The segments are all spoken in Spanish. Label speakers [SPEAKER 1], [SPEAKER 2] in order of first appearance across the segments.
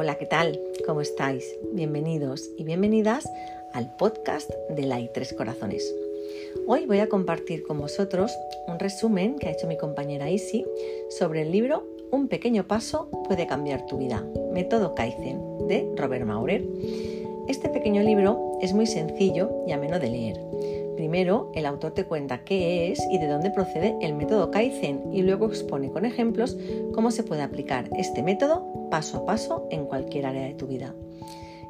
[SPEAKER 1] Hola, ¿qué tal? ¿Cómo estáis? Bienvenidos y bienvenidas al podcast de la Tres Corazones. Hoy voy a compartir con vosotros un resumen que ha hecho mi compañera Isi sobre el libro Un pequeño paso puede cambiar tu vida, Método Kaizen, de Robert Maurer. Este pequeño libro es muy sencillo y ameno de leer Primero, el autor te cuenta qué es y de dónde procede el método Kaizen y luego expone con ejemplos cómo se puede aplicar este método paso a paso en cualquier área de tu vida.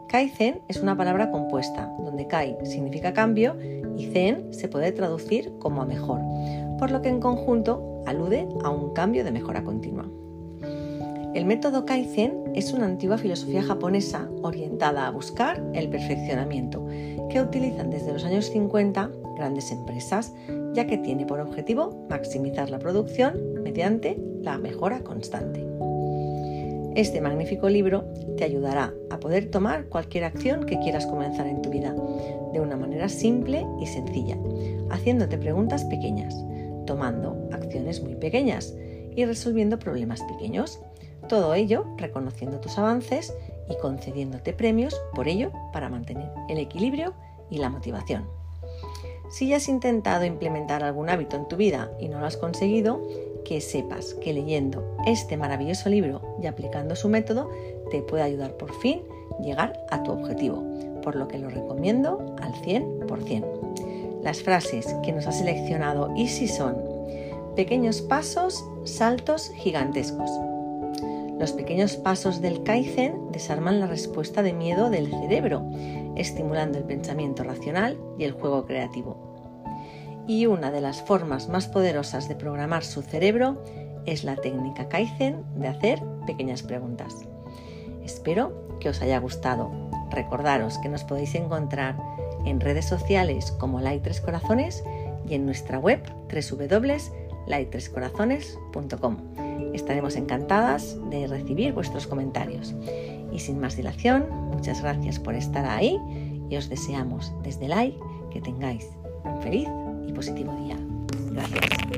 [SPEAKER 1] Kaizen es una palabra compuesta, donde Kai significa cambio y Zen se puede traducir como a mejor, por lo que en conjunto alude a un cambio de mejora continua. El método Kaizen es una antigua filosofía japonesa orientada a buscar el perfeccionamiento, que utilizan desde los años 50 grandes empresas, ya que tiene por objetivo maximizar la producción mediante la mejora constante. Este magnífico libro te ayudará a poder tomar cualquier acción que quieras comenzar en tu vida de una manera simple y sencilla, haciéndote preguntas pequeñas, tomando acciones muy pequeñas y resolviendo problemas pequeños todo ello reconociendo tus avances y concediéndote premios por ello para mantener el equilibrio y la motivación. Si ya has intentado implementar algún hábito en tu vida y no lo has conseguido, que sepas que leyendo este maravilloso libro y aplicando su método te puede ayudar por fin llegar a tu objetivo, por lo que lo recomiendo al 100%. Las frases que nos ha seleccionado Easy son pequeños pasos, saltos gigantescos. Los pequeños pasos del Kaizen desarman la respuesta de miedo del cerebro, estimulando el pensamiento racional y el juego creativo. Y una de las formas más poderosas de programar su cerebro es la técnica Kaizen de hacer pequeñas preguntas. Espero que os haya gustado. Recordaros que nos podéis encontrar en redes sociales como Light Tres Corazones y en nuestra web www.light3corazones.com. Estaremos encantadas de recibir vuestros comentarios. Y sin más dilación, muchas gracias por estar ahí y os deseamos desde el que tengáis un feliz y positivo día. Gracias.